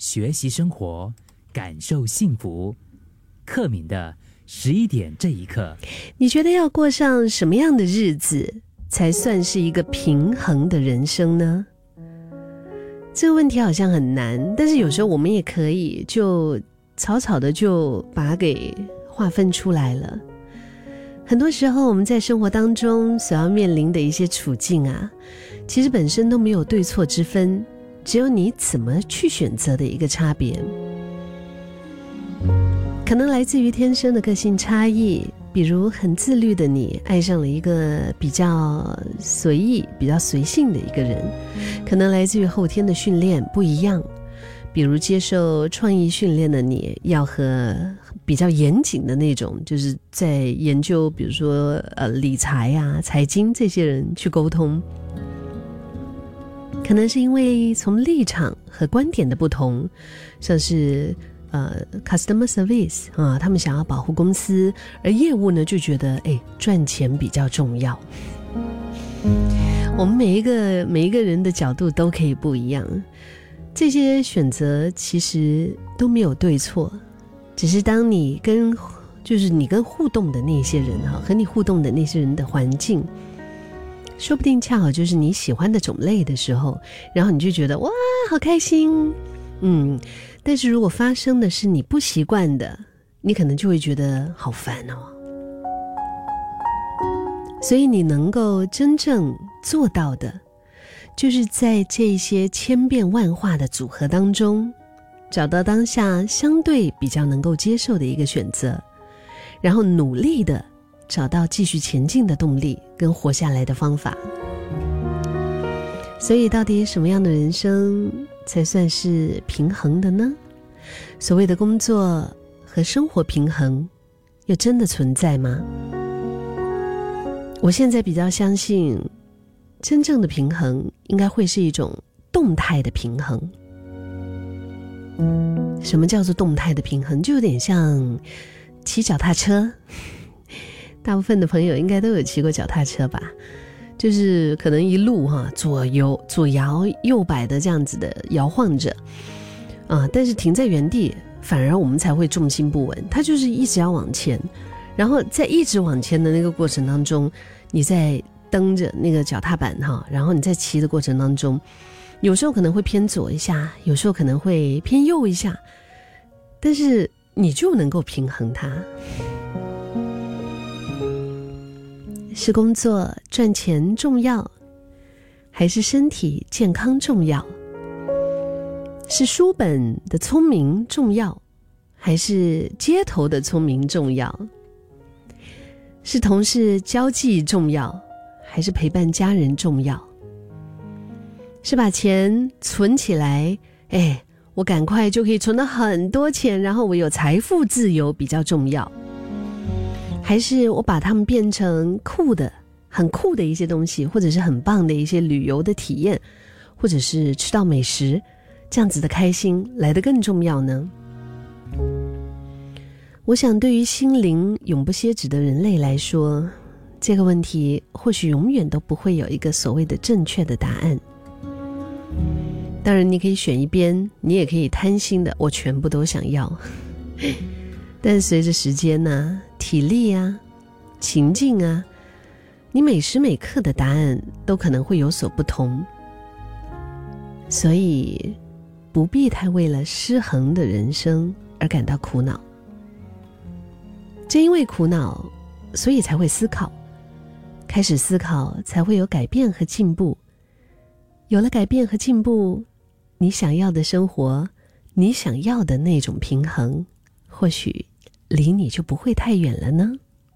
学习生活，感受幸福。克敏的十一点这一刻，你觉得要过上什么样的日子才算是一个平衡的人生呢？这个问题好像很难，但是有时候我们也可以就草草的就把它给划分出来了。很多时候我们在生活当中所要面临的一些处境啊。其实本身都没有对错之分，只有你怎么去选择的一个差别。可能来自于天生的个性差异，比如很自律的你爱上了一个比较随意、比较随性的一个人；可能来自于后天的训练不一样，比如接受创意训练的你要和比较严谨的那种，就是在研究，比如说呃理财啊、财经这些人去沟通。可能是因为从立场和观点的不同，像是呃，customer service 啊，他们想要保护公司，而业务呢就觉得哎赚钱比较重要。我们每一个每一个人的角度都可以不一样，这些选择其实都没有对错，只是当你跟就是你跟互动的那些人哈，和你互动的那些人的环境。说不定恰好就是你喜欢的种类的时候，然后你就觉得哇，好开心，嗯。但是如果发生的是你不习惯的，你可能就会觉得好烦哦。所以你能够真正做到的，就是在这些千变万化的组合当中，找到当下相对比较能够接受的一个选择，然后努力的。找到继续前进的动力跟活下来的方法，所以到底什么样的人生才算是平衡的呢？所谓的工作和生活平衡，又真的存在吗？我现在比较相信，真正的平衡应该会是一种动态的平衡。什么叫做动态的平衡？就有点像骑脚踏车。大部分的朋友应该都有骑过脚踏车吧，就是可能一路哈左右左摇右摆的这样子的摇晃着，啊，但是停在原地反而我们才会重心不稳。它就是一直要往前，然后在一直往前的那个过程当中，你在蹬着那个脚踏板哈，然后你在骑的过程当中，有时候可能会偏左一下，有时候可能会偏右一下，但是你就能够平衡它。是工作赚钱重要，还是身体健康重要？是书本的聪明重要，还是街头的聪明重要？是同事交际重要，还是陪伴家人重要？是把钱存起来，哎，我赶快就可以存到很多钱，然后我有财富自由比较重要？还是我把它们变成酷的、很酷的一些东西，或者是很棒的一些旅游的体验，或者是吃到美食，这样子的开心来的更重要呢？我想，对于心灵永不歇止的人类来说，这个问题或许永远都不会有一个所谓的正确的答案。当然，你可以选一边，你也可以贪心的，我全部都想要。但随着时间呢？体力啊，情境啊，你每时每刻的答案都可能会有所不同，所以不必太为了失衡的人生而感到苦恼。正因为苦恼，所以才会思考，开始思考才会有改变和进步。有了改变和进步，你想要的生活，你想要的那种平衡，或许。离你就不会太远了呢。